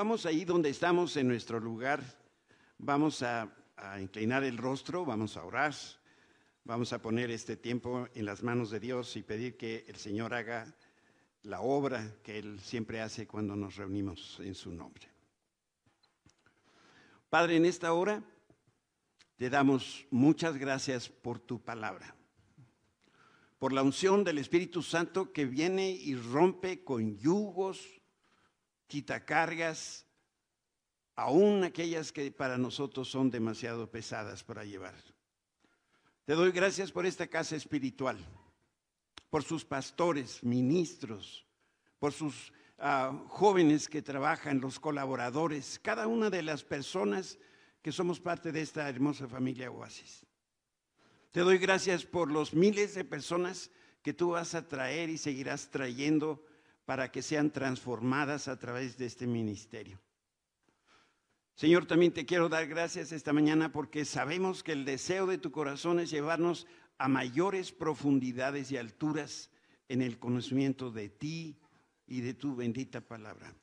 Vamos ahí donde estamos en nuestro lugar, vamos a, inclinar el rostro, vamos a orar, vamos a poner este tiempo en las manos de Dios y pedir que el Señor haga la obra que Él siempre hace cuando nos reunimos en su nombre. Padre, en esta hora te damos muchas gracias por tu palabra, por la unción del Espíritu Santo que viene y rompe con yugos, quita cargas, aún aquellas que para nosotros son demasiado pesadas para llevar. Te doy gracias por esta casa espiritual, por sus pastores, ministros, por sus uh, jóvenes que trabajan, los colaboradores, cada una de las personas que somos parte de esta hermosa familia Oasis. Te doy gracias por los miles de personas que tú vas a traer y seguirás trayendo para que sean transformadas a través de este ministerio. Señor, también te quiero dar gracias esta mañana porque sabemos que el deseo de tu corazón es llevarnos a mayores profundidades y alturas en el conocimiento de ti y de tu bendita palabra.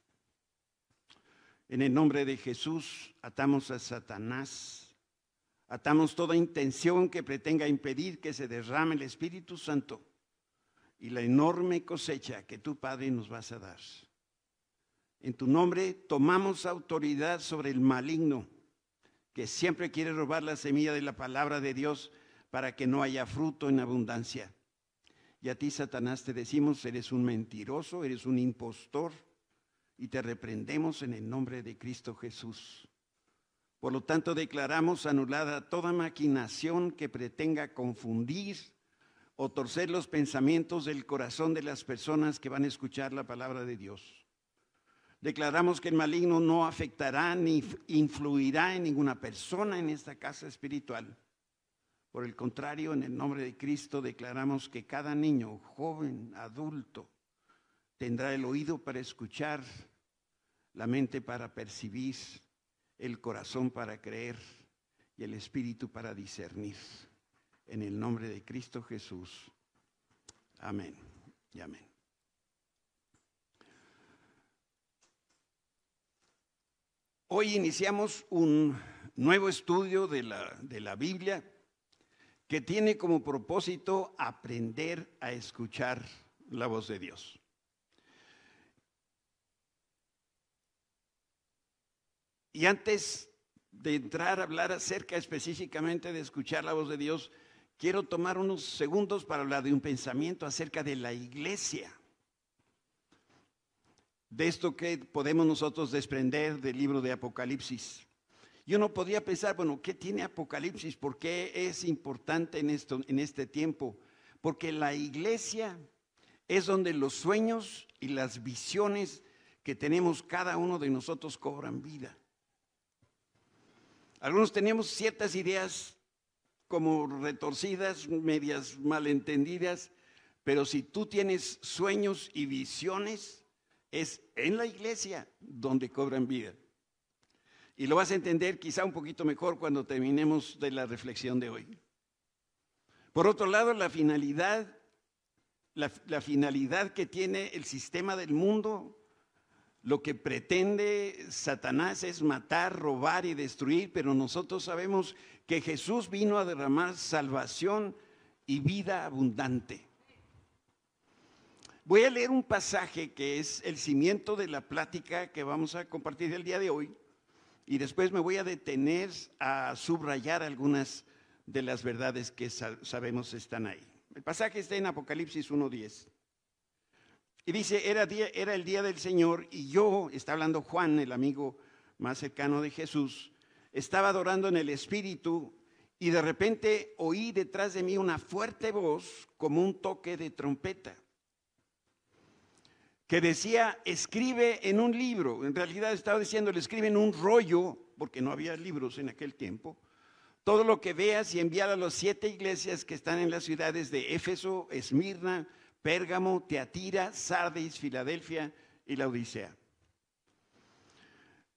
En el nombre de Jesús atamos a Satanás, atamos toda intención que pretenga impedir que se derrame el Espíritu Santo y la enorme cosecha que tu Padre nos vas a dar. En tu nombre tomamos autoridad sobre el maligno que siempre quiere robar la semilla de la palabra de Dios para que no haya fruto en abundancia. Y a ti, Satanás, te decimos, eres un mentiroso, eres un impostor, y te reprendemos en el nombre de Cristo Jesús. Por lo tanto, declaramos anulada toda maquinación que pretenga confundir, o torcer los pensamientos del corazón de las personas que van a escuchar la palabra de Dios. Declaramos que el maligno no afectará ni influirá en ninguna persona en esta casa espiritual. Por el contrario, en el nombre de Cristo declaramos que cada niño, joven, adulto, tendrá el oído para escuchar, la mente para percibir, el corazón para creer y el espíritu para discernir en el nombre de Cristo Jesús. Amén y amén. Hoy iniciamos un nuevo estudio de la, de la Biblia que tiene como propósito aprender a escuchar la voz de Dios. Y antes de entrar a hablar acerca específicamente de escuchar la voz de Dios, quiero tomar unos segundos para hablar de un pensamiento acerca de la iglesia. De esto que podemos nosotros desprender del libro de Apocalipsis. Yo no podía pensar, bueno, ¿qué tiene Apocalipsis? ¿Por qué es importante en, esto, en este tiempo? Porque la iglesia es donde los sueños y las visiones que tenemos cada uno de nosotros cobran vida. Algunos tenemos ciertas ideas como retorcidas, medias malentendidas, pero si tú tienes sueños y visiones, es en la iglesia donde cobran vida. Y lo vas a entender quizá un poquito mejor cuando terminemos de la reflexión de hoy. Por otro lado, la finalidad, la, la finalidad que tiene el sistema del mundo lo que pretende Satanás es matar, robar y destruir, pero nosotros sabemos que Jesús vino a derramar salvación y vida abundante. Voy a leer un pasaje que es el cimiento de la plática que vamos a compartir el día de hoy y después me voy a detener a subrayar algunas de las verdades que sabemos están ahí. El pasaje está en Apocalipsis 1.10. Y dice, era, día, era el día del Señor y yo, está hablando Juan, el amigo más cercano de Jesús, estaba adorando en el Espíritu y de repente oí detrás de mí una fuerte voz como un toque de trompeta que decía, escribe en un libro. En realidad estaba diciendo, le escribe en un rollo, porque no había libros en aquel tiempo, todo lo que veas y enviar a las siete iglesias que están en las ciudades de Éfeso, Esmirna, Pérgamo, Teatira, Sardis, Filadelfia y la Odisea.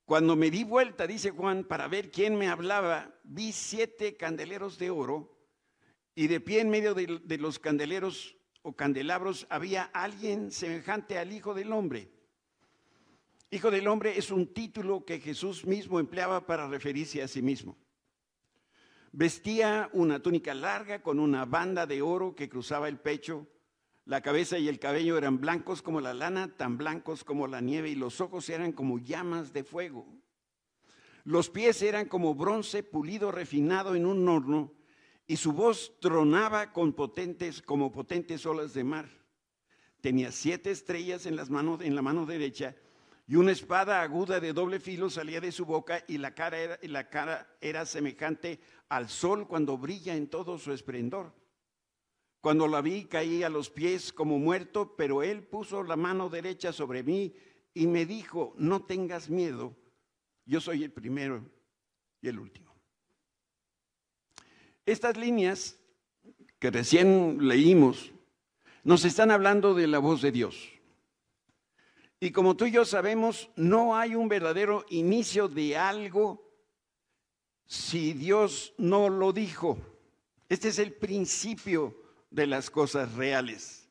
Cuando me di vuelta, dice Juan, para ver quién me hablaba, vi siete candeleros de oro y de pie en medio de, de los candeleros o candelabros había alguien semejante al Hijo del Hombre. Hijo del hombre es un título que Jesús mismo empleaba para referirse a sí mismo. Vestía una túnica larga con una banda de oro que cruzaba el pecho. La cabeza y el cabello eran blancos como la lana, tan blancos como la nieve, y los ojos eran como llamas de fuego. Los pies eran como bronce pulido refinado en un horno, y su voz tronaba con potentes, como potentes olas de mar. Tenía siete estrellas en, las manos, en la mano derecha y una espada aguda de doble filo salía de su boca y la cara era, la cara era semejante al sol cuando brilla en todo su esplendor. Cuando la vi caí a los pies como muerto, pero él puso la mano derecha sobre mí y me dijo, no tengas miedo, yo soy el primero y el último. Estas líneas que recién leímos nos están hablando de la voz de Dios. Y como tú y yo sabemos, no hay un verdadero inicio de algo si Dios no lo dijo. Este es el principio de las cosas reales.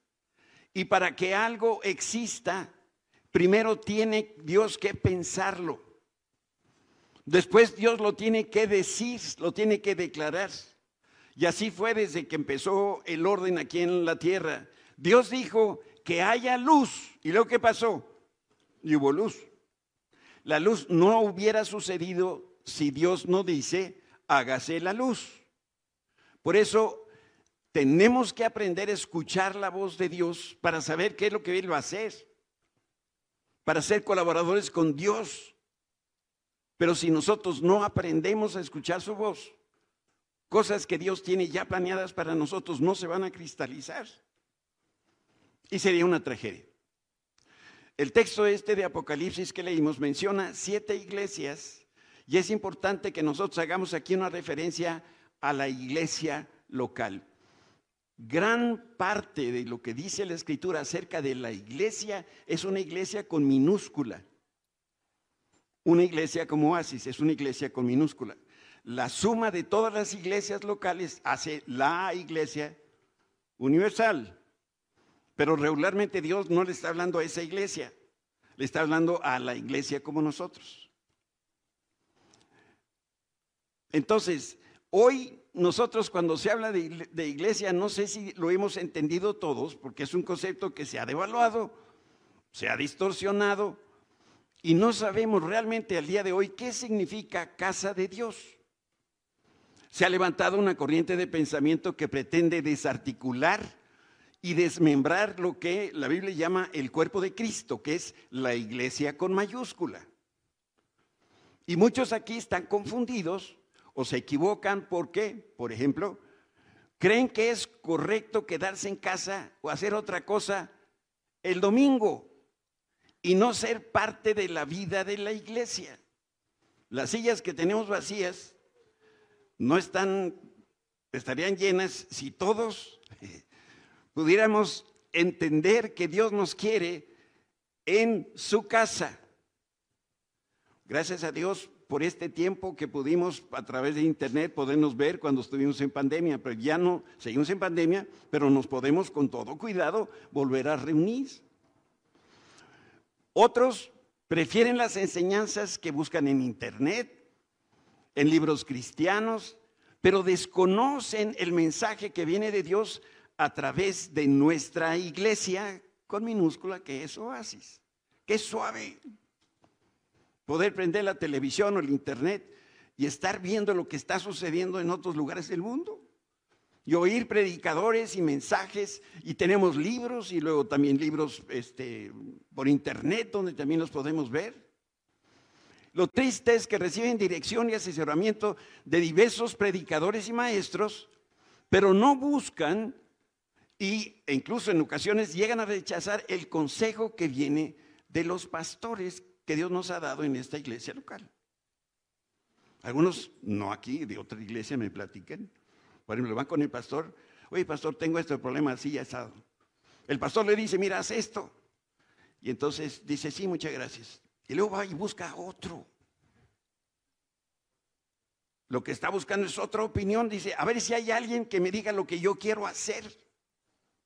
Y para que algo exista, primero tiene Dios que pensarlo. Después Dios lo tiene que decir, lo tiene que declarar. Y así fue desde que empezó el orden aquí en la tierra. Dios dijo que haya luz. ¿Y luego qué pasó? y hubo luz. La luz no hubiera sucedido si Dios no dice, hágase la luz. Por eso tenemos que aprender a escuchar la voz de Dios para saber qué es lo que Él va a hacer, para ser colaboradores con Dios. Pero si nosotros no aprendemos a escuchar su voz, cosas que Dios tiene ya planeadas para nosotros no se van a cristalizar. Y sería una tragedia. El texto este de Apocalipsis que leímos menciona siete iglesias y es importante que nosotros hagamos aquí una referencia a la iglesia local. Gran parte de lo que dice la escritura acerca de la iglesia es una iglesia con minúscula. Una iglesia como Oasis es una iglesia con minúscula. La suma de todas las iglesias locales hace la iglesia universal. Pero regularmente Dios no le está hablando a esa iglesia, le está hablando a la iglesia como nosotros. Entonces, hoy nosotros cuando se habla de, iglesia, no sé si lo hemos entendido todos, porque es un concepto que se ha devaluado, se ha distorsionado, y no sabemos realmente al día de hoy qué significa casa de Dios. Se ha levantado una corriente de pensamiento que pretende desarticular y desmembrar lo que la Biblia llama el cuerpo de Cristo, que es la iglesia con mayúscula. Y muchos aquí están confundidos o se equivocan porque, por ejemplo, creen que es correcto quedarse en casa o hacer otra cosa el domingo y no ser parte de la vida de la iglesia. Las sillas que tenemos vacías no están, estarían llenas si todos pudiéramos entender que Dios nos quiere en su casa. Gracias a Dios por este tiempo que pudimos a través de internet podernos ver cuando estuvimos en pandemia, pero ya no, seguimos en pandemia, pero nos podemos con todo cuidado volver a reunir. Otros prefieren las enseñanzas que buscan en internet, en libros cristianos, pero desconocen el mensaje que viene de Dios a través de nuestra iglesia con minúscula que es oasis. Qué suave. Poder prender la televisión o el internet y estar viendo lo que está sucediendo en otros lugares del mundo. Y oír predicadores y mensajes. Y tenemos libros y luego también libros este, por internet donde también los podemos ver. Lo triste es que reciben dirección y asesoramiento de diversos predicadores y maestros, pero no buscan y incluso en ocasiones llegan a rechazar el consejo que viene de los pastores que Dios nos ha dado en esta iglesia local. Algunos, no aquí, de otra iglesia me platican. Por ejemplo, van con el pastor, oye pastor, tengo este problema así ya estado. El pastor le dice, mira, haz esto. Y entonces dice, sí, muchas gracias. Y luego va y busca otro. Lo que está buscando es otra opinión. Dice, a ver si hay alguien que me diga lo que yo quiero hacer.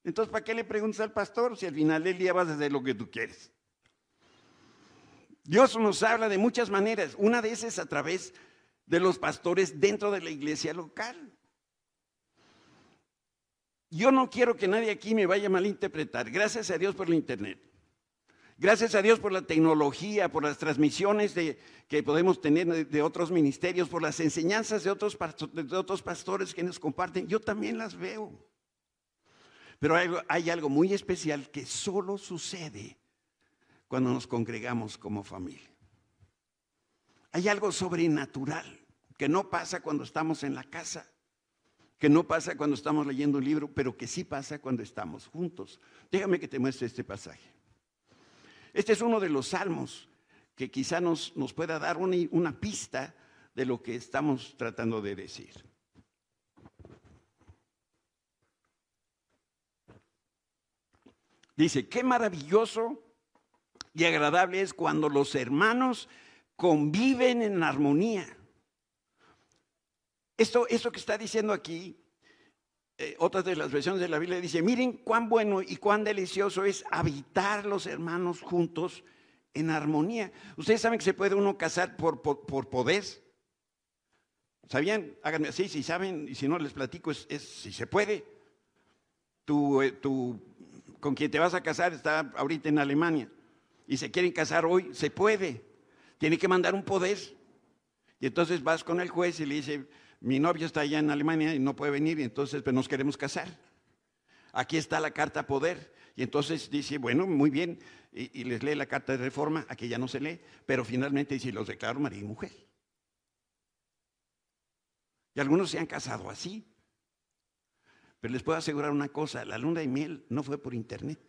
Entonces, ¿para qué le preguntas al pastor si al final del día vas a hacer lo que tú quieres? Dios nos habla de muchas maneras. Una de esas es a través de los pastores dentro de la iglesia local. Yo no quiero que nadie aquí me vaya a malinterpretar. Gracias a Dios por el Internet. Gracias a Dios por la tecnología, por las transmisiones que podemos tener de, otros ministerios, por las enseñanzas de otros, de otros pastores que nos comparten. Yo también las veo. Pero hay algo muy especial que solo sucede cuando nos congregamos como familia. Hay algo sobrenatural que no pasa cuando estamos en la casa, que no pasa cuando estamos leyendo un libro, pero que sí pasa cuando estamos juntos. Déjame que te muestre este pasaje. Este es uno de los salmos que quizá nos, nos pueda dar una, una pista de lo que estamos tratando de decir. Dice, qué maravilloso y agradable es cuando los hermanos conviven en armonía. Esto, esto que está diciendo aquí, eh, otras de las versiones de la Biblia dice, miren cuán bueno y cuán delicioso es habitar los hermanos juntos en armonía. Ustedes saben que se puede uno casar por, por, poder. ¿Sabían? Háganme así, si saben, y si no les platico, es, si se puede. Tu, eh, con quien te vas a casar está ahorita en Alemania y se quieren casar hoy, se puede. Tiene que mandar un poder. Y entonces vas con el juez y le dice, mi novio está allá en Alemania y no puede venir, y entonces pues, nos queremos casar. Aquí está la carta poder. Y entonces dice, bueno, muy bien, y, les lee la carta de reforma, aquí ya no se lee, pero finalmente dice, los declaro marido y mujer. Y algunos se han casado así. Pero les puedo asegurar una cosa, la luna de miel no fue por internet.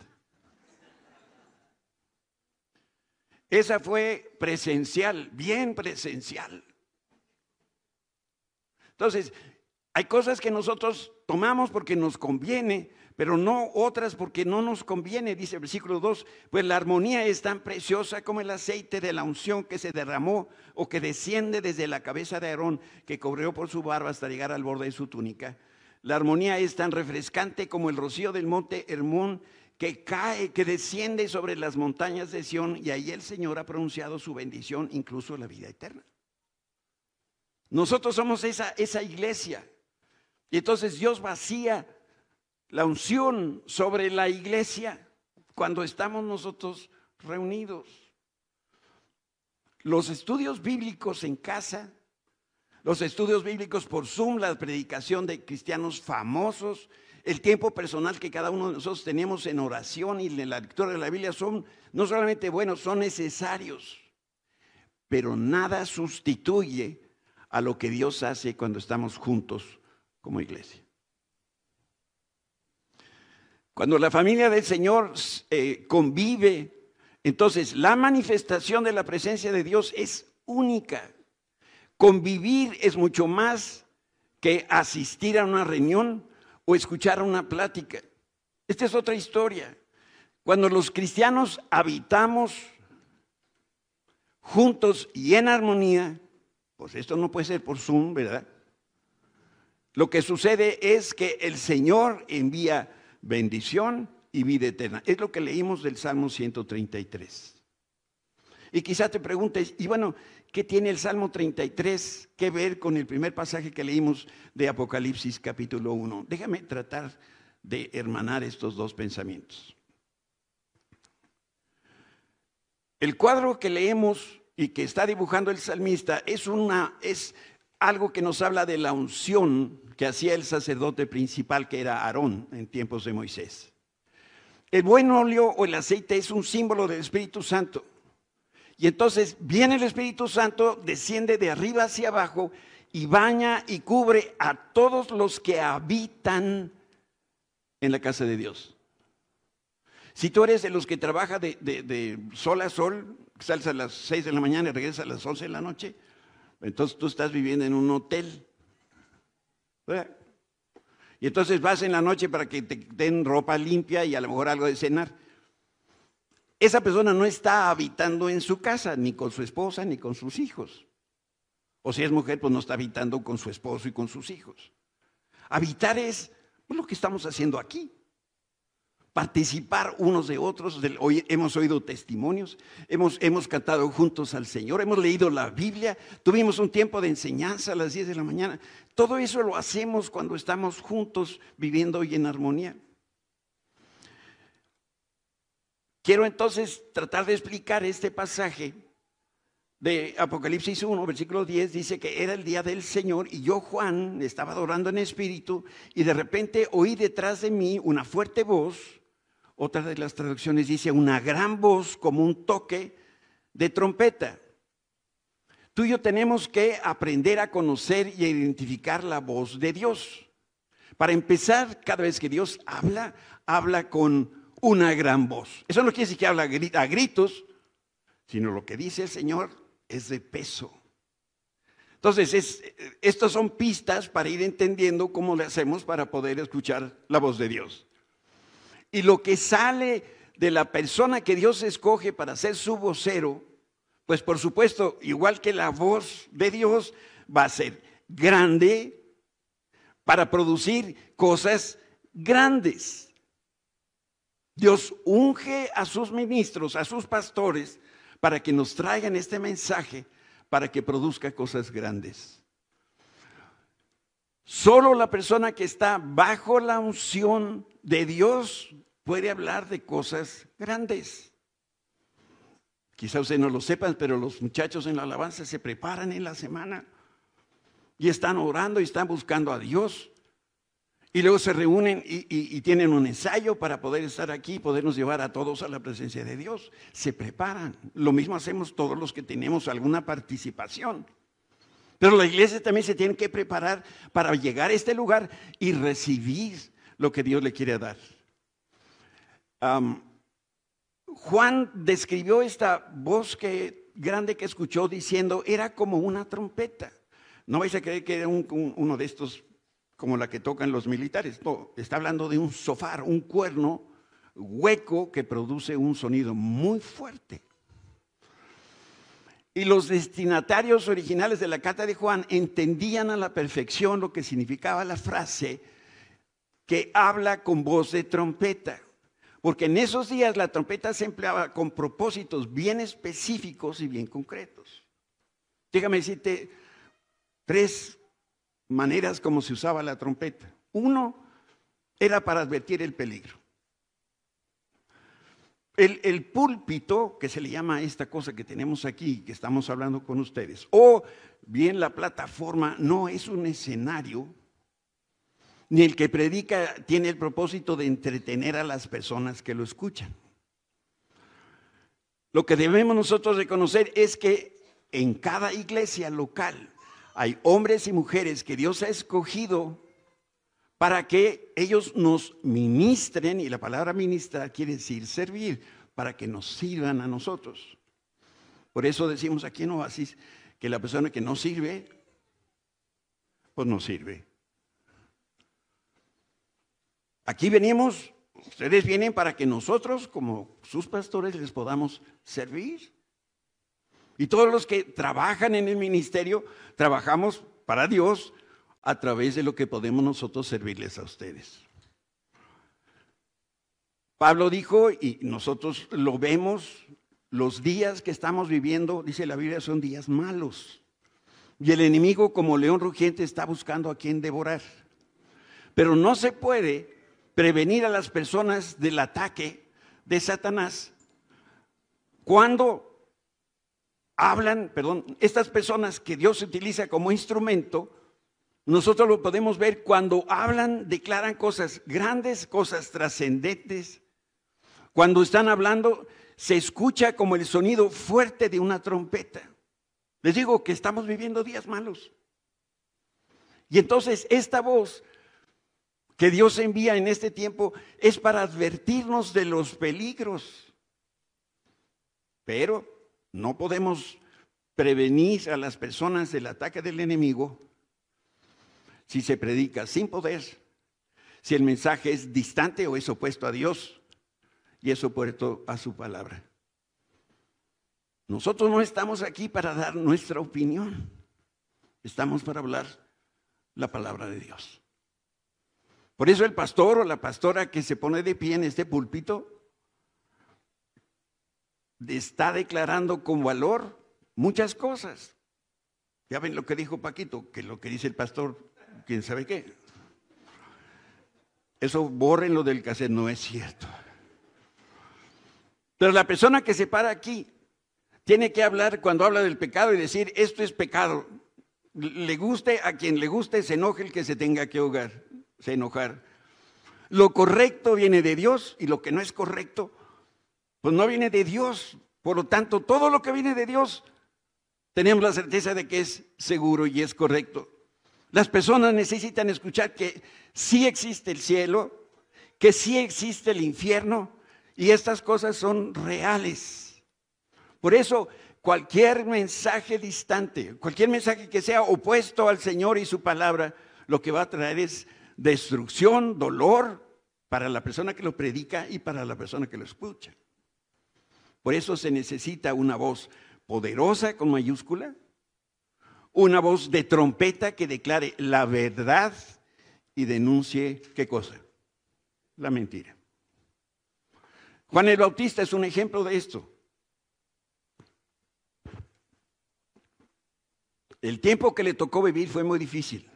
Esa fue presencial, bien presencial. Entonces, hay cosas que nosotros tomamos porque nos conviene, pero no otras porque no nos conviene, dice el versículo 2, pues la armonía es tan preciosa como el aceite de la unción que se derramó o que desciende desde la cabeza de Aarón, que corrió por su barba hasta llegar al borde de su túnica. La armonía es tan refrescante como el rocío del monte Hermón que cae, que desciende sobre las montañas de Sión y ahí el Señor ha pronunciado su bendición, incluso la vida eterna. Nosotros somos esa, esa iglesia. Y entonces Dios vacía la unción sobre la iglesia cuando estamos nosotros reunidos. Los estudios bíblicos en casa, los estudios bíblicos por Zoom, la predicación de cristianos famosos, el tiempo personal que cada uno de nosotros tenemos en oración y en la lectura de la Biblia son no solamente buenos, son necesarios. Pero nada sustituye a lo que Dios hace cuando estamos juntos como iglesia. Cuando la familia del Señor eh, convive, entonces la manifestación de la presencia de Dios es única. Convivir es mucho más que asistir a una reunión o escuchar una plática. Esta es otra historia. Cuando los cristianos habitamos juntos y en armonía, pues esto no puede ser por Zoom, ¿verdad? Lo que sucede es que el Señor envía bendición y vida eterna. Es lo que leímos del Salmo 133. Y quizá te preguntes, y bueno, ¿Qué tiene el Salmo 33 que ver con el primer pasaje que leímos de Apocalipsis capítulo 1? Déjame tratar de hermanar estos dos pensamientos. El cuadro que leemos y que está dibujando el salmista es, una, es algo que nos habla de la unción que hacía el sacerdote principal, que era Aarón en tiempos de Moisés. El buen óleo o el aceite es un símbolo del Espíritu Santo. Y entonces viene el Espíritu Santo, desciende de arriba hacia abajo y baña y cubre a todos los que habitan en la casa de Dios. Si tú eres de los que trabaja de, sol a sol, sales a las 6 de la mañana y regresas a las 11 de la noche, entonces tú estás viviendo en un hotel. Y entonces vas en la noche para que te den ropa limpia y a lo mejor algo de cenar esa persona no está habitando en su casa, ni con su esposa, ni con sus hijos. O si es mujer, pues no está habitando con su esposo y con sus hijos. Habitar es lo que estamos haciendo aquí. participar unos de otros. Hoy hemos oído testimonios, hemos, hemos cantado juntos al Señor, hemos leído la Biblia, tuvimos un tiempo de enseñanza a las 10 de la mañana. Todo eso lo hacemos cuando estamos juntos viviendo hoy en armonía. Quiero entonces tratar de explicar este pasaje de Apocalipsis 1, versículo 10, dice que era el día del Señor y yo, Juan, estaba adorando en espíritu y de repente oí detrás de mí una fuerte voz, otra de las traducciones dice una gran voz como un toque de trompeta. Tú y yo tenemos que aprender a conocer y a identificar la voz de Dios. Para empezar, cada vez que Dios habla, habla con una gran voz. Eso no quiere decir que habla a gritos, sino lo que dice el Señor es de peso. Entonces, estas son pistas para ir entendiendo cómo le hacemos para poder escuchar la voz de Dios. Y lo que sale de la persona que Dios escoge para ser su vocero, pues por supuesto, igual que la voz de Dios, va a ser grande para producir cosas grandes. Dios unge a sus ministros, a sus pastores, para que nos traigan este mensaje, para que produzca cosas grandes. Solo la persona que está bajo la unción de Dios puede hablar de cosas grandes. Quizá ustedes no lo sepan, pero los muchachos en la alabanza se preparan en la semana y están orando y están buscando a Dios. Y luego se reúnen y, tienen un ensayo para poder estar aquí podernos llevar a todos a la presencia de Dios. Se preparan. Lo mismo hacemos todos los que tenemos alguna participación. Pero la iglesia también se tiene que preparar para llegar a este lugar y recibir lo que Dios le quiere dar. Juan describió esta voz que, grande que escuchó diciendo, era como una trompeta. No vais a creer que era uno de estos como la que tocan los militares. No, está hablando de un sofá, un cuerno hueco que produce un sonido muy fuerte. Y los destinatarios originales de la carta de Juan entendían a la perfección lo que significaba la frase que habla con voz de trompeta. Porque en esos días la trompeta se empleaba con propósitos bien específicos y bien concretos. Déjame decirte tres maneras como se usaba la trompeta. Uno era para advertir el peligro. El, púlpito, que se le llama esta cosa que tenemos aquí, que estamos hablando con ustedes, o bien la plataforma, no es un escenario, ni el que predica tiene el propósito de entretener a las personas que lo escuchan. Lo que debemos nosotros reconocer es que en cada iglesia local hay hombres y mujeres que Dios ha escogido para que ellos nos ministren, y la palabra ministrar quiere decir servir, para que nos sirvan a nosotros. Por eso decimos aquí en Oasis que la persona que no sirve, pues no sirve. Aquí venimos, ustedes vienen para que nosotros, como sus pastores, les podamos servir. Y todos los que trabajan en el ministerio, trabajamos para Dios a través de lo que podemos nosotros servirles a ustedes. Pablo dijo, y nosotros lo vemos, los días que estamos viviendo, dice la Biblia, son días malos. Y el enemigo como león rugiente está buscando a quien devorar. Pero no se puede prevenir a las personas del ataque de Satanás cuando hablan, perdón, estas personas que Dios utiliza como instrumento, nosotros lo podemos ver cuando hablan, declaran cosas grandes, cosas trascendentes. Cuando están hablando, se escucha como el sonido fuerte de una trompeta. Les digo que estamos viviendo días malos. Y entonces esta voz que Dios envía en este tiempo es para advertirnos de los peligros. Pero no podemos prevenir a las personas del ataque del enemigo si se predica sin poder, si el mensaje es distante o es opuesto a Dios y es opuesto a su palabra. Nosotros no estamos aquí para dar nuestra opinión, estamos para hablar la palabra de Dios. Por eso el pastor o la pastora que se pone de pie en este púlpito está declarando con valor muchas cosas. Ya ven lo que dijo Paquito, que lo que dice el pastor, quién sabe qué. Eso borren lo del cassette, no es cierto. Pero la persona que se para aquí tiene que hablar cuando habla del pecado y decir, esto es pecado. Le guste a quien le guste, se enoje el que se tenga que ahogar, se enojar. Lo correcto viene de Dios y lo que no es correcto, pues no viene de Dios. Por lo tanto, todo lo que viene de Dios, tenemos la certeza de que es seguro y es correcto. Las personas necesitan escuchar que sí existe el cielo, que sí existe el infierno y estas cosas son reales. Por eso, cualquier mensaje distante, cualquier mensaje que sea opuesto al Señor y su palabra, lo que va a traer es destrucción, dolor para la persona que lo predica y para la persona que lo escucha. Por eso se necesita una voz poderosa con mayúscula, una voz de trompeta que declare la verdad y denuncie qué cosa? La mentira. Juan el Bautista es un ejemplo de esto. El tiempo que le tocó vivir fue muy difícil,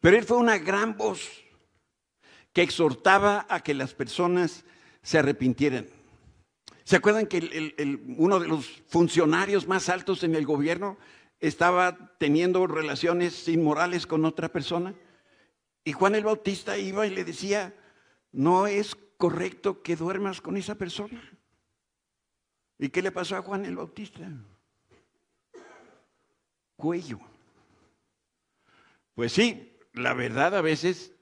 pero él fue una gran voz que exhortaba a que las personas se arrepintieran. ¿Se acuerdan que uno de los funcionarios más altos en el gobierno estaba teniendo relaciones inmorales con otra persona? Y Juan el Bautista iba y le decía, no es correcto que duermas con esa persona. ¿Y qué le pasó a Juan el Bautista? Cuello. Pues sí, la verdad a veces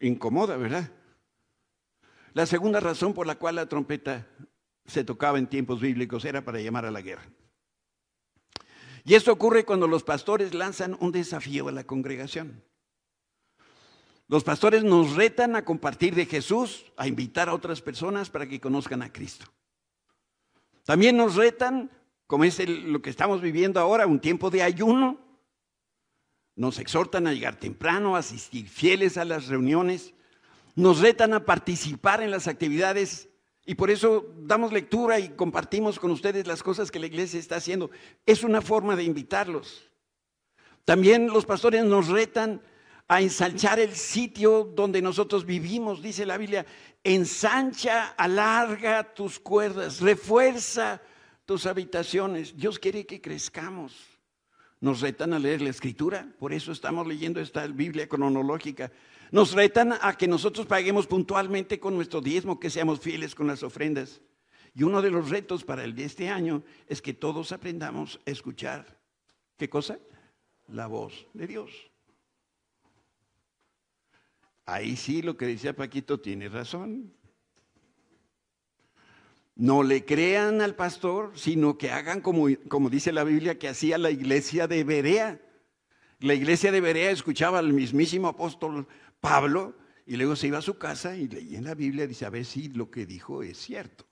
incomoda, ¿verdad? La segunda razón por la cual la trompeta se tocaba en tiempos bíblicos era para llamar a la guerra. Y esto ocurre cuando los pastores lanzan un desafío a la congregación. Los pastores nos retan a compartir de Jesús, a invitar a otras personas para que conozcan a Cristo. También nos retan, como es lo que estamos viviendo ahora, un tiempo de ayuno. Nos exhortan a llegar temprano, a asistir fieles a las reuniones. Nos retan a participar en las actividades y por eso damos lectura y compartimos con ustedes las cosas que la iglesia está haciendo. Es una forma de invitarlos. También los pastores nos retan a ensanchar el sitio donde nosotros vivimos, dice la Biblia. Ensancha, alarga tus cuerdas, refuerza tus habitaciones. Dios quiere que crezcamos. Nos retan a leer la escritura, por eso estamos leyendo esta Biblia cronológica. Nos retan a que nosotros paguemos puntualmente con nuestro diezmo, que seamos fieles con las ofrendas. Y uno de los retos para el de este año es que todos aprendamos a escuchar. ¿Qué cosa? La voz de Dios. Ahí sí lo que decía Paquito tiene razón. No le crean al pastor, sino que hagan como, como dice la Biblia que hacía la iglesia de Berea. La iglesia de Berea escuchaba al mismísimo apóstol Pablo y luego se iba a su casa y leía en la Biblia dice, a ver si lo que dijo es cierto.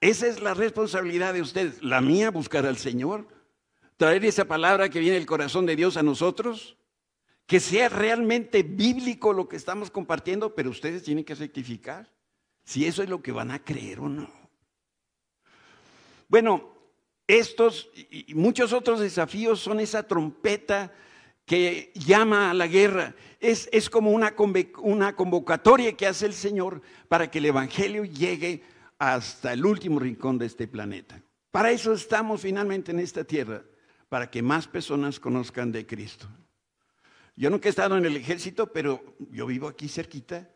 Esa es la responsabilidad de ustedes. La mía, buscar al Señor, traer esa palabra que viene del corazón de Dios a nosotros, que sea realmente bíblico lo que estamos compartiendo, pero ustedes tienen que rectificar si eso es lo que van a creer o no. Bueno, estos y muchos otros desafíos son esa trompeta que llama a la guerra. Es, es como una, una convocatoria que hace el Señor para que el Evangelio llegue hasta el último rincón de este planeta. Para eso estamos finalmente en esta tierra, para que más personas conozcan de Cristo. Yo nunca he estado en el ejército, pero yo vivo aquí cerquita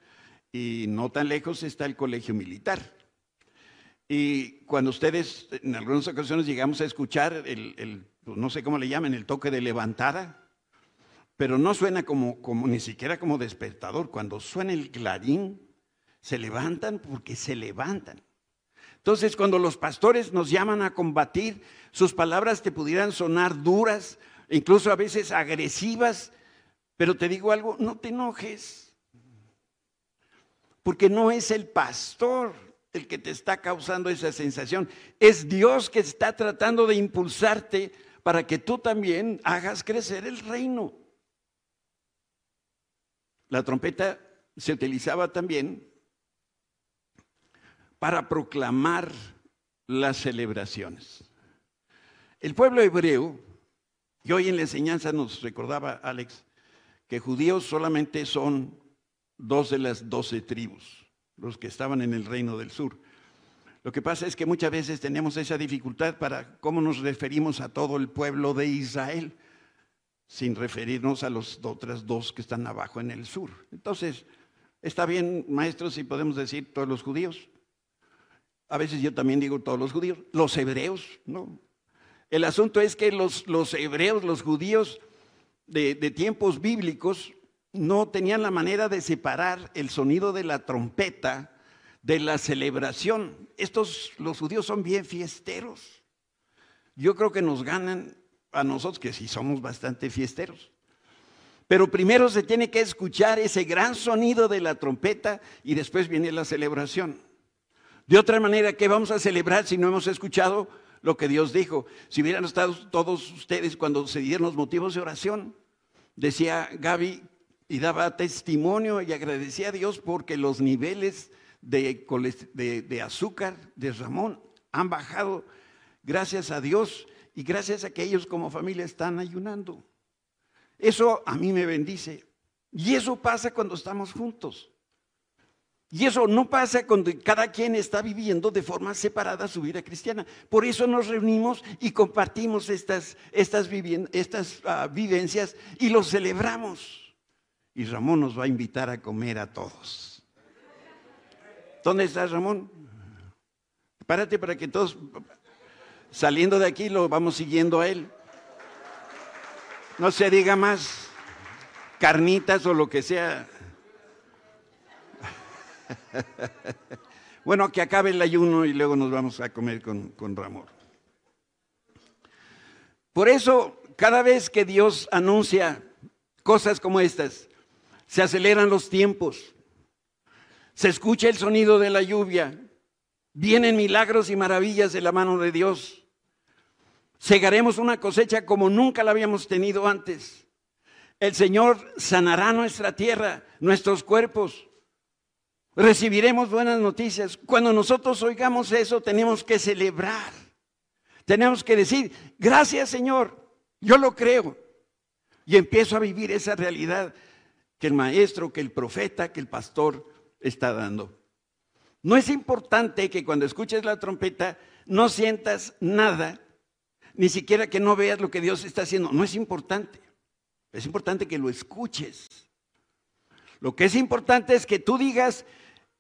y no tan lejos está el colegio militar. Y cuando ustedes en algunas ocasiones llegamos a escuchar el, pues no sé cómo le llaman, el toque de levantada, pero no suena como, como, ni siquiera como despertador. Cuando suena el clarín, se levantan porque se levantan. Entonces, cuando los pastores nos llaman a combatir, sus palabras te pudieran sonar duras, incluso a veces agresivas, pero te digo algo, no te enojes, porque no es el pastor el que te está causando esa sensación, es Dios que está tratando de impulsarte para que tú también hagas crecer el reino. La trompeta se utilizaba también para proclamar las celebraciones. El pueblo hebreo, y hoy en la enseñanza nos recordaba Alex, que judíos solamente son dos de las doce tribus, los que estaban en el reino del sur. Lo que pasa es que muchas veces tenemos esa dificultad para cómo nos referimos a todo el pueblo de Israel, sin referirnos a los otras dos que están abajo en el sur. Entonces, está bien, maestros, si podemos decir todos los judíos. A veces yo también digo todos los judíos, los hebreos, ¿no? El asunto es que los, los hebreos, los judíos de, de tiempos bíblicos, no tenían la manera de separar el sonido de la trompeta de la celebración. Estos, los judíos son bien fiesteros. Yo creo que nos ganan a nosotros, que sí somos bastante fiesteros. Pero primero se tiene que escuchar ese gran sonido de la trompeta y después viene la celebración. De otra manera, ¿qué vamos a celebrar si no hemos escuchado lo que Dios dijo? Si hubieran estado todos ustedes cuando se dieron los motivos de oración, decía Gaby y daba testimonio y agradecía a Dios porque los niveles de, azúcar de Ramón han bajado gracias a Dios y gracias a que ellos como familia están ayunando. Eso a mí me bendice. Y eso pasa cuando estamos juntos. Y eso no pasa cuando cada quien está viviendo de forma separada su vida cristiana. Por eso nos reunimos y compartimos estas, estas, estas ah, vivencias y los celebramos. Y Ramón nos va a invitar a comer a todos. ¿Dónde estás, Ramón? Párate para que todos, saliendo de aquí, lo vamos siguiendo a él. No se diga más carnitas o lo que sea. Bueno, que acabe el ayuno y luego nos vamos a comer con, con Ramón. Por eso, cada vez que Dios anuncia cosas como estas, se aceleran los tiempos se escucha el sonido de la lluvia, vienen milagros y maravillas de la mano de Dios. Segaremos una cosecha como nunca la habíamos tenido antes. El Señor sanará nuestra tierra, nuestros cuerpos. Recibiremos buenas noticias. Cuando nosotros oigamos eso, tenemos que celebrar. Tenemos que decir, gracias Señor, yo lo creo. Y empiezo a vivir esa realidad que el maestro, que el profeta, que el pastor está dando. No es importante que cuando escuches la trompeta no sientas nada, ni siquiera que no veas lo que Dios está haciendo. No es importante. Es importante que lo escuches. Lo que es importante es que tú digas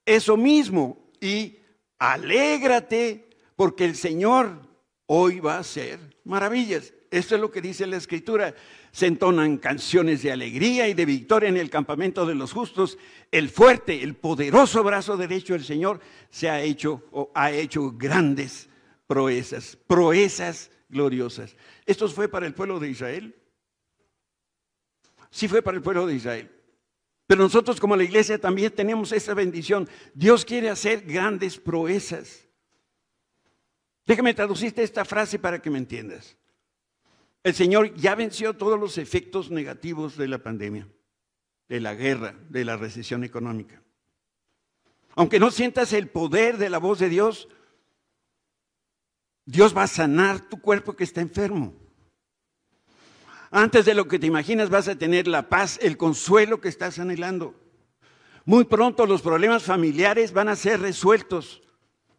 eso mismo y alégrate porque el Señor hoy va a hacer maravillas. Esto es lo que dice la Escritura se entonan canciones de alegría y de victoria en el campamento de los justos. El fuerte, el poderoso brazo derecho del Señor se ha hecho o ha hecho grandes proezas, proezas gloriosas. ¿Esto fue para el pueblo de Israel? Sí fue para el pueblo de Israel. Pero nosotros como la iglesia también tenemos esa bendición. Dios quiere hacer grandes proezas. Déjame traducirte esta frase para que me entiendas. El Señor ya venció todos los efectos negativos de la pandemia, de la guerra, de la recesión económica. Aunque no sientas el poder de la voz de Dios, Dios va a sanar tu cuerpo que está enfermo. Antes de lo que te imaginas vas a tener la paz, el consuelo que estás anhelando. Muy pronto los problemas familiares van a ser resueltos.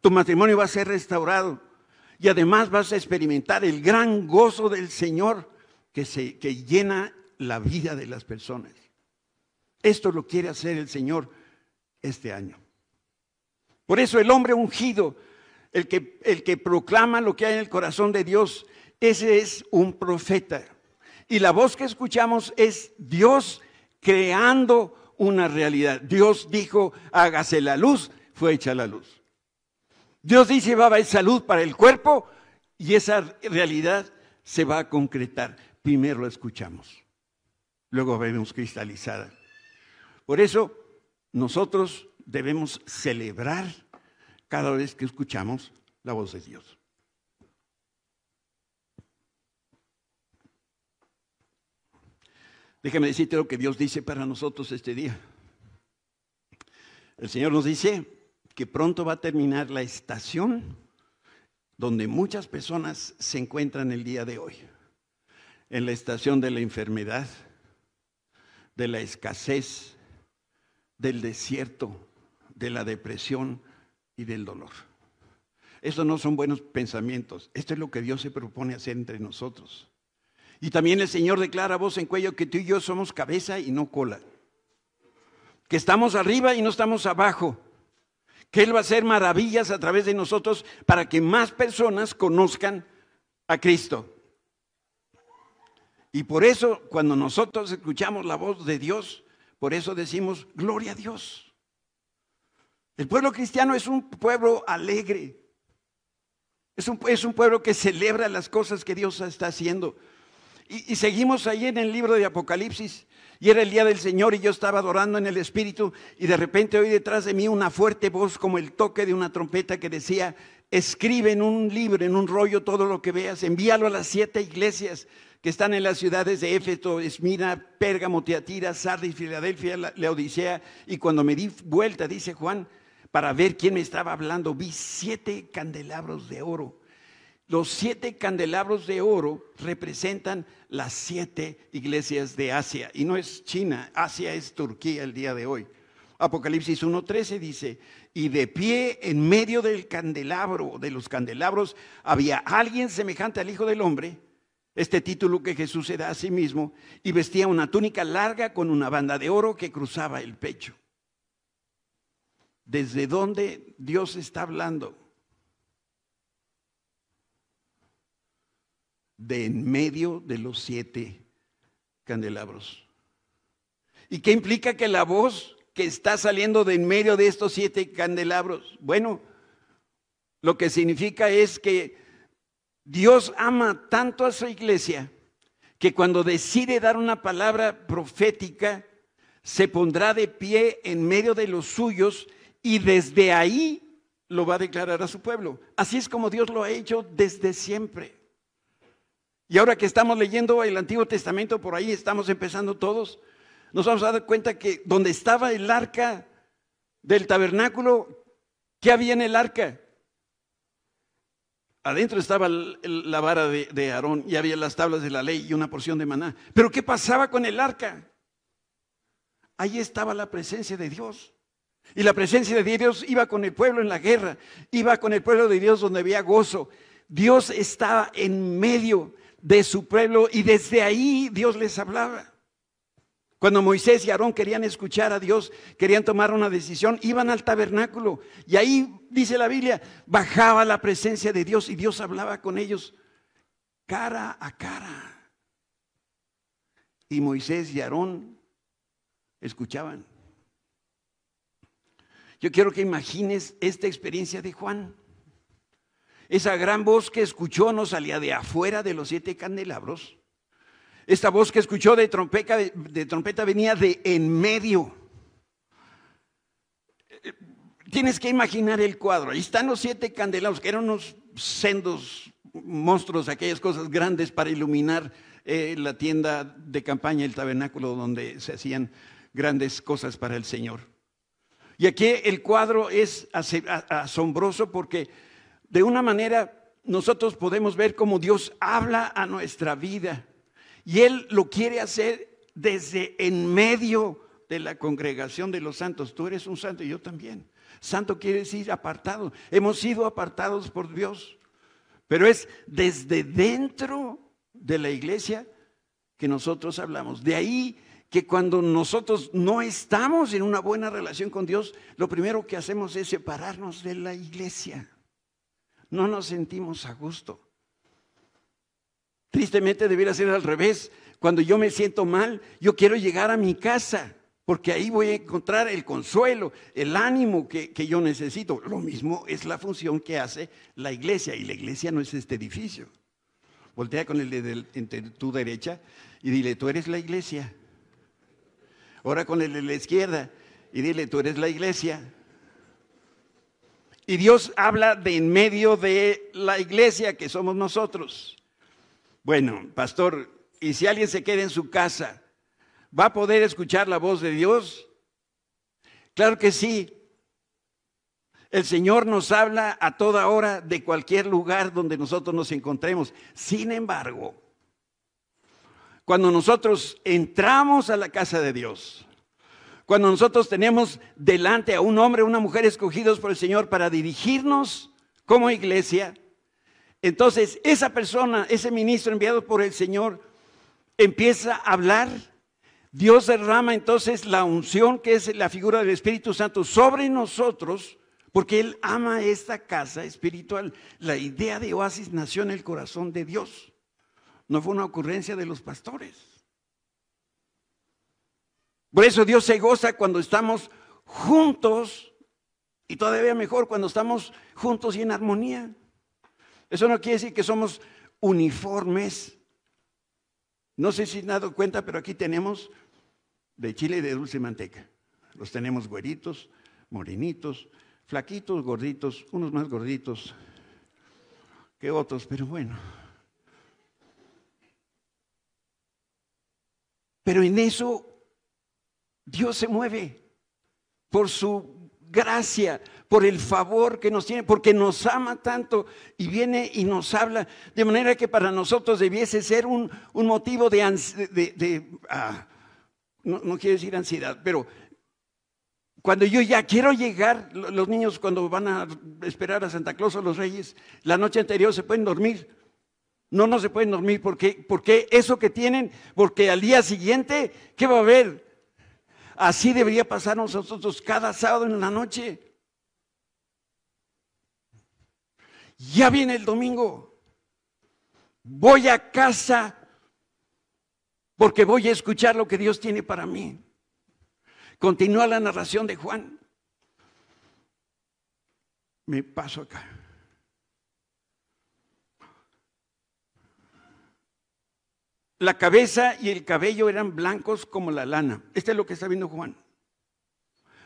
Tu matrimonio va a ser restaurado y además vas a experimentar el gran gozo del Señor que, se, que llena la vida de las personas. Esto lo quiere hacer el Señor este año. Por eso el hombre ungido, el que, el que proclama lo que hay en el corazón de Dios, ese es un profeta. Y la voz que escuchamos es Dios creando una realidad. Dios dijo, hágase la luz, fue hecha la luz. Dios dice va a haber salud para el cuerpo y esa realidad se va a concretar. Primero la escuchamos, luego vemos cristalizada. Por eso nosotros debemos celebrar cada vez que escuchamos la voz de Dios. Déjame decirte lo que Dios dice para nosotros este día. El Señor nos dice que pronto va a terminar la estación donde muchas personas se encuentran el día de hoy. En la estación de la enfermedad, de la escasez, del desierto, de la depresión y del dolor. Estos no son buenos pensamientos. Esto es lo que Dios se propone hacer entre nosotros. Y también el Señor declara a voz en cuello que tú y yo somos cabeza y no cola. Que estamos arriba y no estamos abajo. Que Él va a hacer maravillas a través de nosotros para que más personas conozcan a Cristo. Y por eso cuando nosotros escuchamos la voz de Dios, por eso decimos, gloria a Dios. El pueblo cristiano es un pueblo alegre. Es un, es un pueblo que celebra las cosas que Dios está haciendo. Y, seguimos ahí en el libro de Apocalipsis. Y era el día del Señor y yo estaba adorando en el Espíritu y de repente oí detrás de mí una fuerte voz como el toque de una trompeta que decía, escribe en un libro, en un rollo todo lo que veas, envíalo a las siete iglesias que están en las ciudades de Éfeso, Esmina, Pérgamo, Teatira, Sardis, Filadelfia, Laodicea. Y cuando me di vuelta, dice Juan, para ver quién me estaba hablando, vi siete candelabros de oro los siete candelabros de oro representan las siete iglesias de Asia. Y no es China, Asia es Turquía el día de hoy. Apocalipsis 1.13 dice, y de pie en medio del candelabro, de los candelabros, había alguien semejante al Hijo del Hombre, este título que Jesús se da a sí mismo, y vestía una túnica larga con una banda de oro que cruzaba el pecho. ¿Desde dónde Dios está hablando? De en medio de los siete candelabros. ¿Y qué implica que la voz que está saliendo de en medio de estos siete candelabros? Bueno, lo que significa es que Dios ama tanto a su iglesia que cuando decide dar una palabra profética, se pondrá de pie en medio de los suyos y desde ahí lo va a declarar a su pueblo. Así es como Dios lo ha hecho desde siempre. Y ahora que estamos leyendo el Antiguo Testamento, por ahí estamos empezando todos, nos vamos a dar cuenta que donde estaba el arca del tabernáculo, ¿qué había en el arca? Adentro estaba la vara de, Aarón y había las tablas de la ley y una porción de maná. Pero ¿qué pasaba con el arca? Ahí estaba la presencia de Dios. Y la presencia de Dios iba con el pueblo en la guerra, iba con el pueblo de Dios donde había gozo. Dios estaba en medio de su pueblo y desde ahí Dios les hablaba. Cuando Moisés y Aarón querían escuchar a Dios, querían tomar una decisión, iban al tabernáculo y ahí, dice la Biblia, bajaba la presencia de Dios y Dios hablaba con ellos cara a cara. Y Moisés y Aarón escuchaban. Yo quiero que imagines esta experiencia de Juan. Esa gran voz que escuchó no salía de afuera de los siete candelabros. Esta voz que escuchó de trompeta, de trompeta venía de en medio. Tienes que imaginar el cuadro. Ahí están los siete candelabros, que eran unos sendos monstruos, aquellas cosas grandes para iluminar eh, la tienda de campaña, el tabernáculo donde se hacían grandes cosas para el Señor. Y aquí el cuadro es asombroso porque de una manera nosotros podemos ver cómo Dios habla a nuestra vida. Y Él lo quiere hacer desde en medio de la congregación de los santos. Tú eres un santo y yo también. Santo quiere decir apartado. Hemos sido apartados por Dios. Pero es desde dentro de la iglesia que nosotros hablamos. De ahí que cuando nosotros no estamos en una buena relación con Dios, lo primero que hacemos es separarnos de la iglesia no nos sentimos a gusto. Tristemente debiera ser al revés. Cuando yo me siento mal, yo quiero llegar a mi casa, porque ahí voy a encontrar el consuelo, el ánimo que, yo necesito. Lo mismo es la función que hace la iglesia, y la iglesia no es este edificio. Voltea con el de, tu derecha y dile, tú eres la iglesia. Ahora con el de la izquierda y dile, tú eres la iglesia. Y Dios habla de en medio de la iglesia que somos nosotros. Bueno, pastor, ¿y si alguien se queda en su casa? va a poder escuchar la voz de Dios? Claro que sí. El Señor nos habla a toda hora de cualquier lugar donde nosotros nos encontremos. Sin embargo, cuando nosotros entramos a la casa de Dios, cuando nosotros tenemos delante a un hombre una mujer escogidos por el Señor para dirigirnos como iglesia, entonces esa persona, ese ministro enviado por el Señor, empieza a hablar. Dios derrama entonces la unción que es la figura del Espíritu Santo sobre nosotros porque Él ama esta casa espiritual. La idea de oasis nació en el corazón de Dios. No fue una ocurrencia de los pastores. Por eso Dios se goza cuando estamos juntos y todavía mejor cuando estamos juntos y en armonía. Eso no quiere decir que somos uniformes. No sé si han dado cuenta, pero aquí tenemos de chile y de dulce manteca. Los tenemos güeritos, morenitos, flaquitos, gorditos, unos más gorditos que otros, pero bueno. Pero en eso Dios se mueve por su gracia, por el favor que nos tiene, porque nos ama tanto y viene y nos habla, de manera que para nosotros debiese ser un, motivo de, de, ah, no, no quiero decir ansiedad, pero cuando yo ya quiero llegar, los niños cuando van a esperar a Santa Claus o los Reyes, la noche anterior se pueden dormir. No, no se pueden dormir porque, porque eso que tienen, porque al día siguiente, ¿qué va a haber? Así debería pasar nosotros cada sábado en la noche. Ya viene el domingo. Voy a casa porque voy a escuchar lo que Dios tiene para mí. Continúa la narración de Juan. Me paso acá. La cabeza y el cabello eran blancos como la lana. Este es lo que está viendo Juan.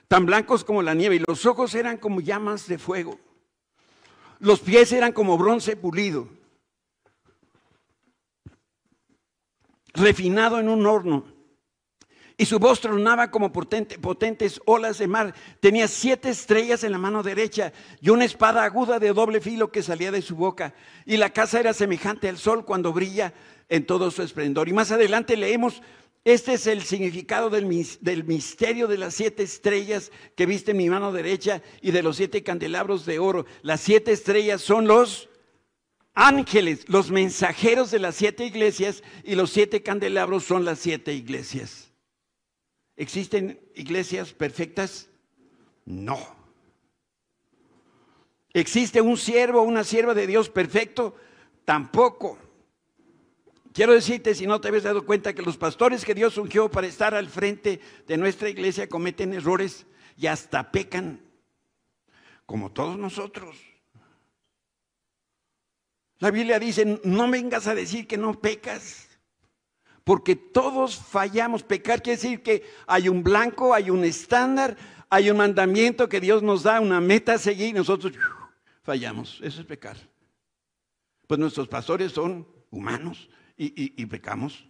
Tan blancos como la nieve. Y los ojos eran como llamas de fuego. Los pies eran como bronce pulido. Refinado en un horno y su voz tronaba como potentes olas de mar. Tenía siete estrellas en la mano derecha y una espada aguda de doble filo que salía de su boca. Y la casa era semejante al sol cuando brilla en todo su esplendor. Y más adelante leemos, este es el significado del, misterio de las siete estrellas que viste en mi mano derecha y de los siete candelabros de oro. Las siete estrellas son los ángeles, los mensajeros de las siete iglesias y los siete candelabros son las siete iglesias. ¿Existen iglesias perfectas? No. ¿Existe un siervo o una sierva de Dios perfecto? Tampoco. Quiero decirte, si no te habías dado cuenta, que los pastores que Dios ungió para estar al frente de nuestra iglesia cometen errores y hasta pecan, como todos nosotros. La Biblia dice, no vengas a decir que no pecas porque todos fallamos. Pecar quiere decir que hay un blanco, hay un estándar, hay un mandamiento que Dios nos da, una meta a seguir y nosotros fallamos. Eso es pecar. Pues nuestros pastores son humanos y, y pecamos.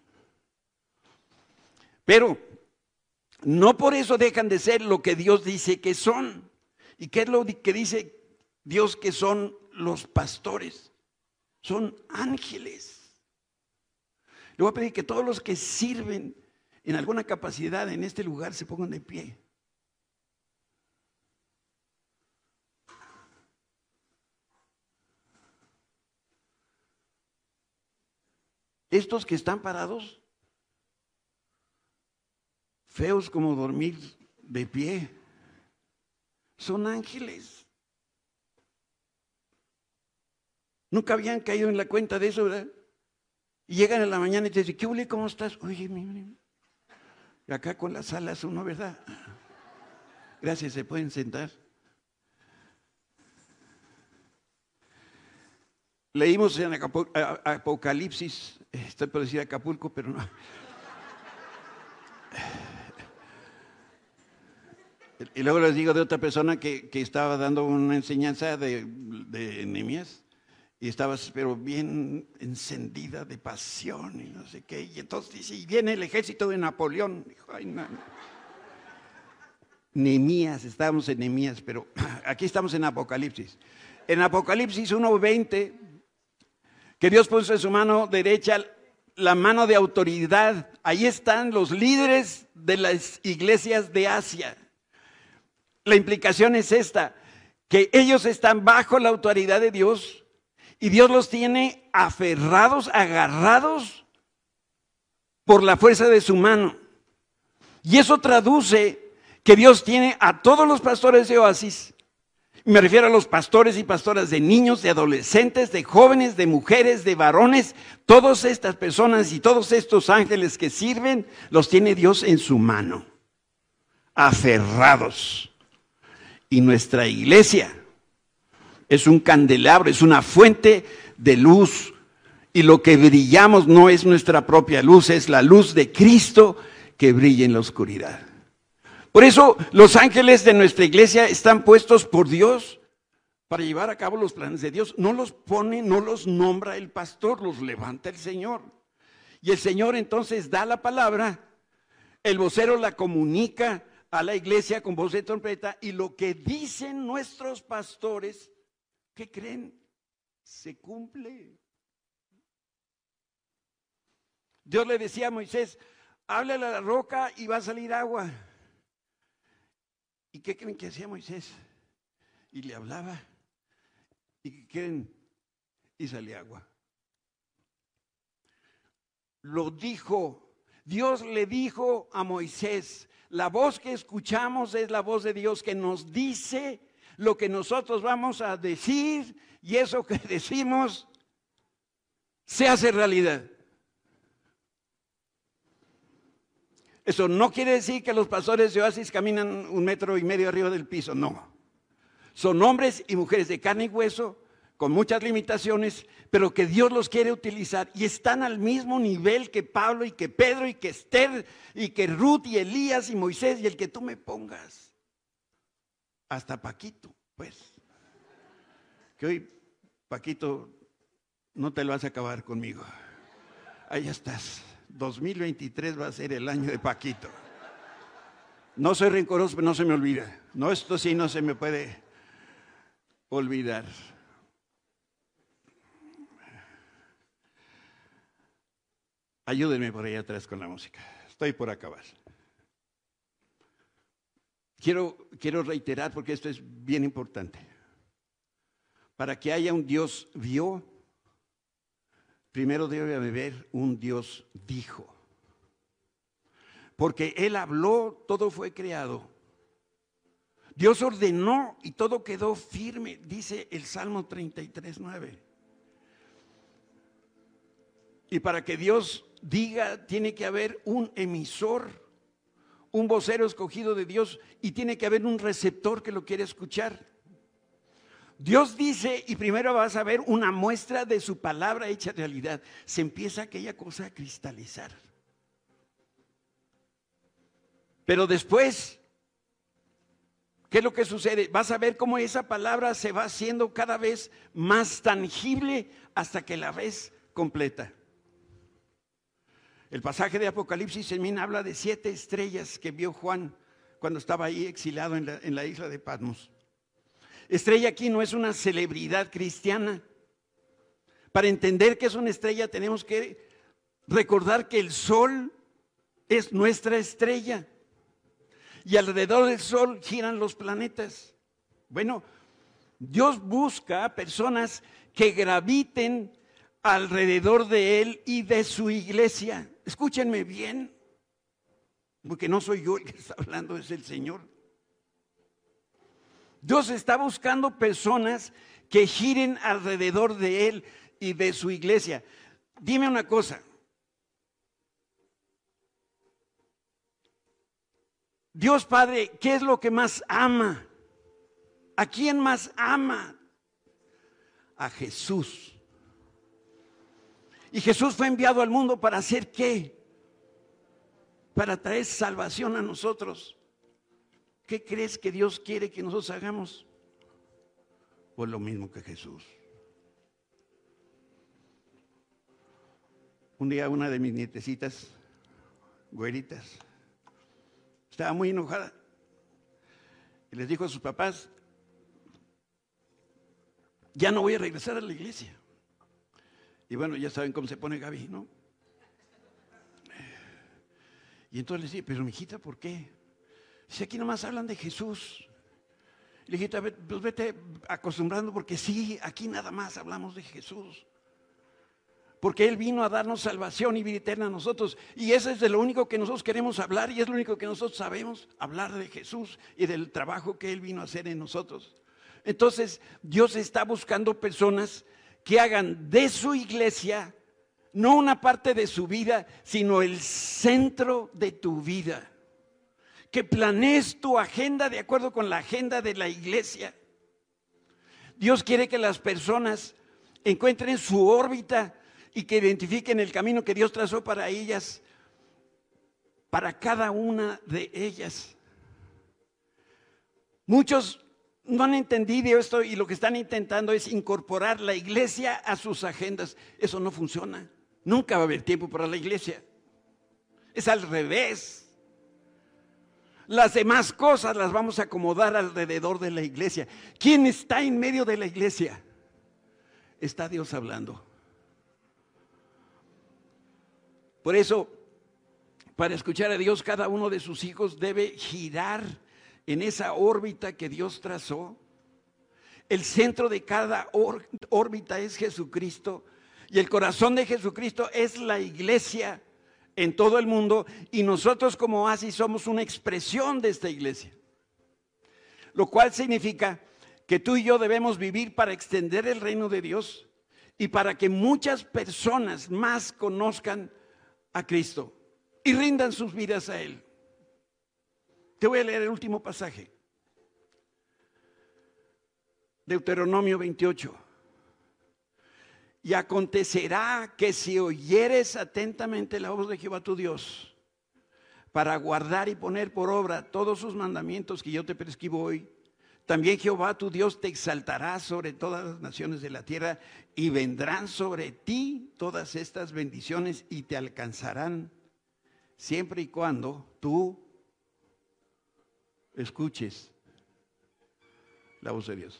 Pero no por eso dejan de ser lo que Dios dice que son. ¿Y qué es lo que dice Dios que son los pastores? Son ángeles. Le voy a pedir que todos los que sirven en alguna capacidad en este lugar se pongan de pie. Estos que están parados, feos como dormir de pie, son ángeles. Nunca habían caído en la cuenta de eso, ¿verdad? Y llegan en la mañana y te dicen, ¿qué huele? ¿Cómo estás? Oye, mi, y acá con las alas uno, ¿verdad? Gracias, se pueden sentar. Leímos en Apocalipsis, estoy por decir Acapulco, pero no. Y luego les digo de otra persona que, estaba dando una enseñanza de, de Y estabas, pero bien encendida de pasión y no sé qué. Y entonces dice, y viene el ejército de Napoleón. Dijo, ay, no. Nemías, estábamos en Nemías, pero aquí estamos en Apocalipsis. En Apocalipsis 1.20, que Dios puso en su mano derecha la mano de autoridad. Ahí están los líderes de las iglesias de Asia. La implicación es esta, que ellos están bajo la autoridad de Dios y Dios los tiene aferrados, agarrados por la fuerza de su mano. Y eso traduce que Dios tiene a todos los pastores de Oasis. Me refiero a los pastores y pastoras de niños, de adolescentes, de jóvenes, de mujeres, de varones. Todas estas personas y todos estos ángeles que sirven, los tiene Dios en su mano, aferrados. Y nuestra iglesia es un candelabro, es una fuente de luz. Y lo que brillamos no es nuestra propia luz, es la luz de Cristo que brilla en la oscuridad. Por eso los ángeles de nuestra iglesia están puestos por Dios para llevar a cabo los planes de Dios. No los pone, no los nombra el pastor, los levanta el Señor. Y el Señor entonces da la palabra, el vocero la comunica a la iglesia con voz de trompeta y lo que dicen nuestros pastores, ¿qué creen? Se cumple. Dios le decía a Moisés, háblale a la roca y va a salir agua. ¿Y qué creen que hacía Moisés? Y le hablaba. ¿Y qué creen? Y salía agua. Lo dijo. Dios le dijo a Moisés, la voz que escuchamos es la voz de Dios que nos dice lo que nosotros vamos a decir y eso que decimos se hace realidad. Eso no quiere decir que los pastores de Oasis caminan un metro y medio arriba del piso, no. Son hombres y mujeres de carne y hueso, con muchas limitaciones, pero que Dios los quiere utilizar y están al mismo nivel que Pablo y que Pedro y que Esther y que Ruth y Elías y Moisés y el que tú me pongas. Hasta Paquito, pues. Que hoy, Paquito, no te lo vas a acabar conmigo. Ahí estás. 2023 va a ser el año de Paquito. No soy rencoroso, pero no se me olvida. No, esto sí no se me puede olvidar. Ayúdenme por ahí atrás con la música. Estoy por acabar. Quiero, quiero reiterar porque esto es bien importante. Para que haya un Dios vio, primero debe haber un Dios dijo. Porque Él habló, todo fue creado. Dios ordenó y todo quedó firme, dice el Salmo 33, 9. Y para que Dios diga, tiene que haber un emisor, un vocero escogido de Dios y tiene que haber un receptor que lo quiere escuchar. Dios dice, y primero vas a ver una muestra de su palabra hecha realidad. Se empieza aquella cosa a cristalizar. Pero después, ¿qué es lo que sucede? Vas a ver cómo esa palabra se va haciendo cada vez más tangible hasta que la ves completa. El pasaje de Apocalipsis también habla de siete estrellas que vio Juan cuando estaba ahí exilado en la, en la isla de Patmos. Estrella aquí no es una celebridad cristiana. Para entender que es una estrella tenemos que recordar que el sol es nuestra estrella. Y alrededor del sol giran los planetas. Bueno, Dios busca personas que graviten alrededor de Él y de su iglesia. Escúchenme bien, porque no soy yo el que está hablando, es el Señor. Dios está buscando personas que giren alrededor de Él y de su iglesia. Dime una cosa. Dios Padre, ¿qué es lo que más ama? ¿A quién más ama? A Jesús. Y Jesús fue enviado al mundo para hacer qué? Para traer salvación a nosotros. ¿Qué crees que Dios quiere que nosotros hagamos? Pues lo mismo que Jesús. Un día una de mis nietecitas, güeritas, estaba muy enojada y les dijo a sus papás, ya no voy a regresar a la iglesia. Y bueno, ya saben cómo se pone Gaby, ¿no? Y entonces le dije, pero mijita, ¿por qué? Si aquí nomás hablan de Jesús. Le dije, pues vete acostumbrando porque sí, aquí nada más hablamos de Jesús. Porque Él vino a darnos salvación y vida eterna a nosotros. Y eso es de lo único que nosotros queremos hablar y es lo único que nosotros sabemos, hablar de Jesús y del trabajo que Él vino a hacer en nosotros. Entonces, Dios está buscando personas que hagan de su iglesia no una parte de su vida, sino el centro de tu vida que planees tu agenda de acuerdo con la agenda de la iglesia. Dios quiere que las personas encuentren su órbita y que identifiquen el camino que Dios trazó para ellas, para cada una de ellas. Muchos no han entendido esto y lo que están intentando es incorporar la iglesia a sus agendas. Eso no funciona. Nunca va a haber tiempo para la iglesia. Es al revés. Las demás cosas las vamos a acomodar alrededor de la iglesia. ¿Quién está en medio de la iglesia? Está Dios hablando. Por eso, para escuchar a Dios, cada uno de sus hijos debe girar en esa órbita que Dios trazó. El centro de cada órbita es Jesucristo y el corazón de Jesucristo es la iglesia en todo el mundo y nosotros como Oasis somos una expresión de esta iglesia. Lo cual significa que tú y yo debemos vivir para extender el reino de Dios y para que muchas personas más conozcan a Cristo y rindan sus vidas a Él. Te voy a leer el último pasaje. Deuteronomio 28. Y acontecerá que si oyeres atentamente la voz de Jehová tu Dios, para guardar y poner por obra todos sus mandamientos que yo te prescribo hoy, también Jehová tu Dios te exaltará sobre todas las naciones de la tierra y vendrán sobre ti todas estas bendiciones y te alcanzarán siempre y cuando tú escuches la voz de Dios.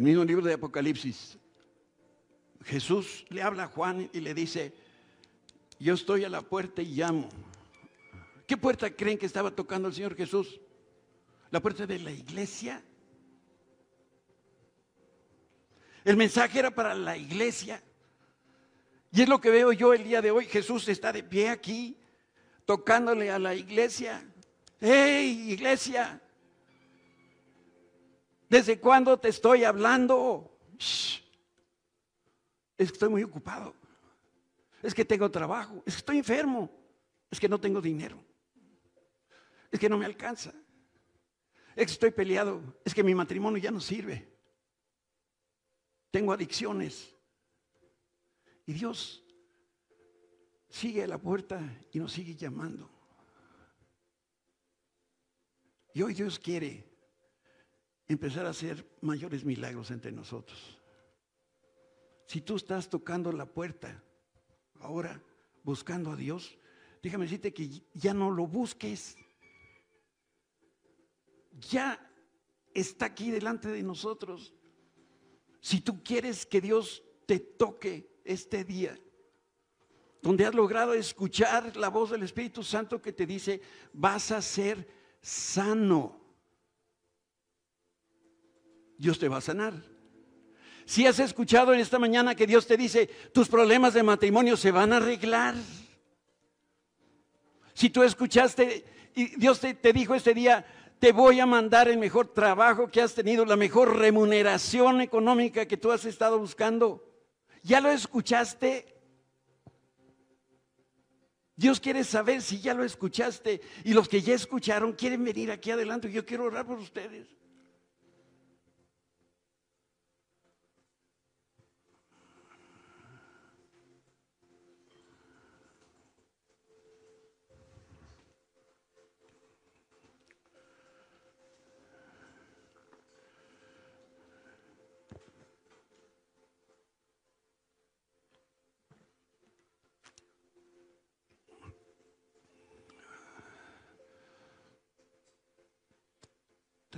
el mismo libro de Apocalipsis, Jesús le habla a Juan y le dice, yo estoy a la puerta y llamo. ¿Qué puerta creen que estaba tocando el Señor Jesús? La puerta de la iglesia. El mensaje era para la iglesia. Y es lo que veo yo el día de hoy. Jesús está de pie aquí, tocándole a la iglesia. ¡Hey, iglesia! ¿Desde cuándo te estoy hablando? Que estoy muy ocupado. Es que tengo trabajo. Es que estoy enfermo. Es que no tengo dinero. Es que no me alcanza. Es que estoy peleado. Es que mi matrimonio ya no sirve. Tengo adicciones. Y Dios sigue a la puerta y nos sigue llamando. Y hoy Dios quiere empezar a hacer mayores milagros entre nosotros. Si tú estás tocando la puerta ahora buscando a Dios, déjame decirte que ya no lo busques. Ya está aquí delante de nosotros. Si tú quieres que Dios te toque este día, donde has logrado escuchar la voz del Espíritu Santo que te dice, vas a ser sano. Dios te va a sanar. Si has escuchado en esta mañana que Dios te dice, tus problemas de matrimonio se van a arreglar. Si tú escuchaste y Dios te, te dijo este día, te voy a mandar el mejor trabajo que has tenido, la mejor remuneración económica que tú has estado buscando. ¿Ya lo escuchaste? Dios quiere saber si ya lo escuchaste y los que ya escucharon quieren venir aquí adelante. Yo quiero orar por ustedes.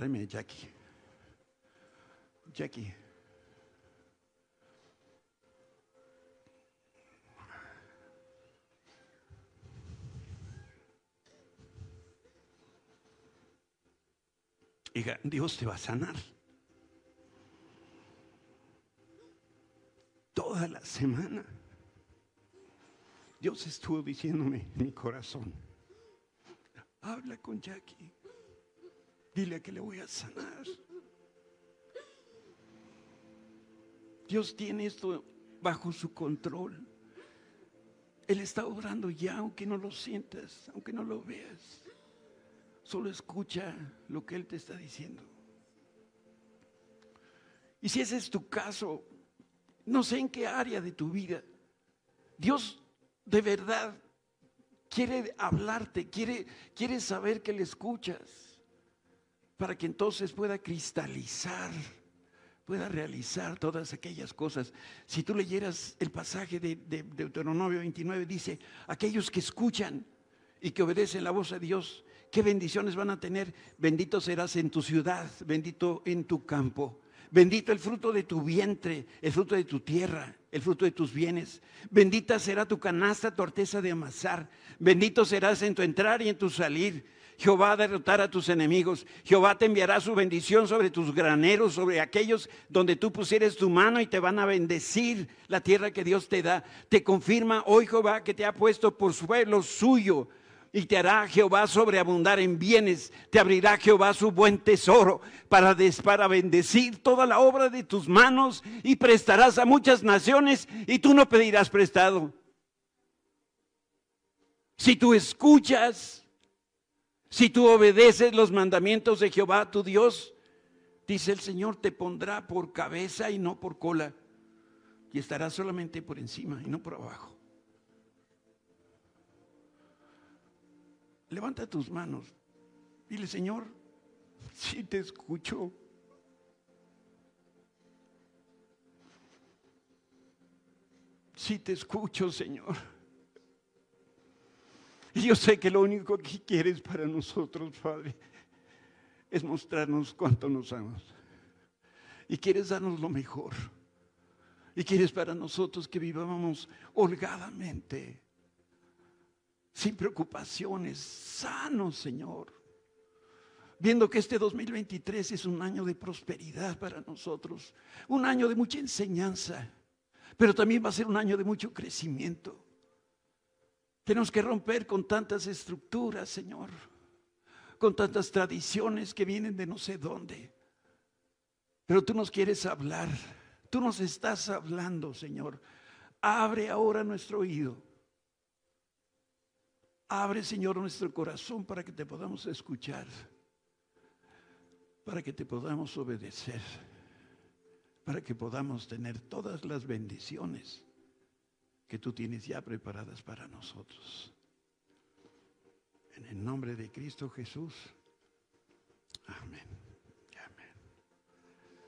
Tráeme Jackie. Jackie. Hija, Dios te va a sanar. Toda la semana. Dios estuvo diciéndome en mi corazón, habla con Jackie, dile que le voy a sanar. Dios tiene esto bajo su control. Él está obrando ya, aunque no lo sientas, aunque no lo veas. Solo escucha lo que Él te está diciendo. Y si ese es tu caso, no sé en qué área de tu vida, Dios de verdad quiere hablarte, quiere, quiere saber que le escuchas, para que entonces pueda cristalizar, pueda realizar todas aquellas cosas. Si tú leyeras el pasaje de, de Deuteronomio 29, dice, aquellos que escuchan y que obedecen la voz de Dios, qué bendiciones van a tener. Bendito serás en tu ciudad, bendito en tu campo. Bendito el fruto de tu vientre, el fruto de tu tierra, el fruto de tus bienes. Bendita será tu canasta, tu de amasar. Bendito serás en tu entrar y en tu salir. Jehová a derrotar a tus enemigos. Jehová te enviará su bendición sobre tus graneros, sobre aquellos donde tú pusieres tu mano y te van a bendecir la tierra que Dios te da. Te confirma hoy Jehová que te ha puesto por suelo suyo y te hará Jehová sobreabundar en bienes, te abrirá Jehová su buen tesoro para, para bendecir toda la obra de tus manos y prestarás a muchas naciones y tú no pedirás prestado. Si tú escuchas, si tú obedeces los mandamientos de Jehová tu Dios, dice el Señor, te pondrá por cabeza y no por cola y estarás solamente por encima y no por abajo. Levanta tus manos. Dile, Señor, si te escucho. Si te escucho, Señor. Y yo sé que lo único que quieres para nosotros, Padre, es mostrarnos cuánto nos amas. Y quieres darnos lo mejor. Y quieres para nosotros que vivamos holgadamente sin preocupaciones, sanos, Señor. Viendo que este 2023 es un año de prosperidad para nosotros, un año de mucha enseñanza, pero también va a ser un año de mucho crecimiento. Tenemos que romper con tantas estructuras, Señor, con tantas tradiciones que vienen de no sé dónde. Pero tú nos quieres hablar, tú nos estás hablando, Señor. Abre ahora nuestro oído Abre, Señor, nuestro corazón para que te podamos escuchar, para que te podamos obedecer, para que podamos tener todas las bendiciones que tú tienes ya preparadas para nosotros. En el nombre de Cristo Jesús. Amén.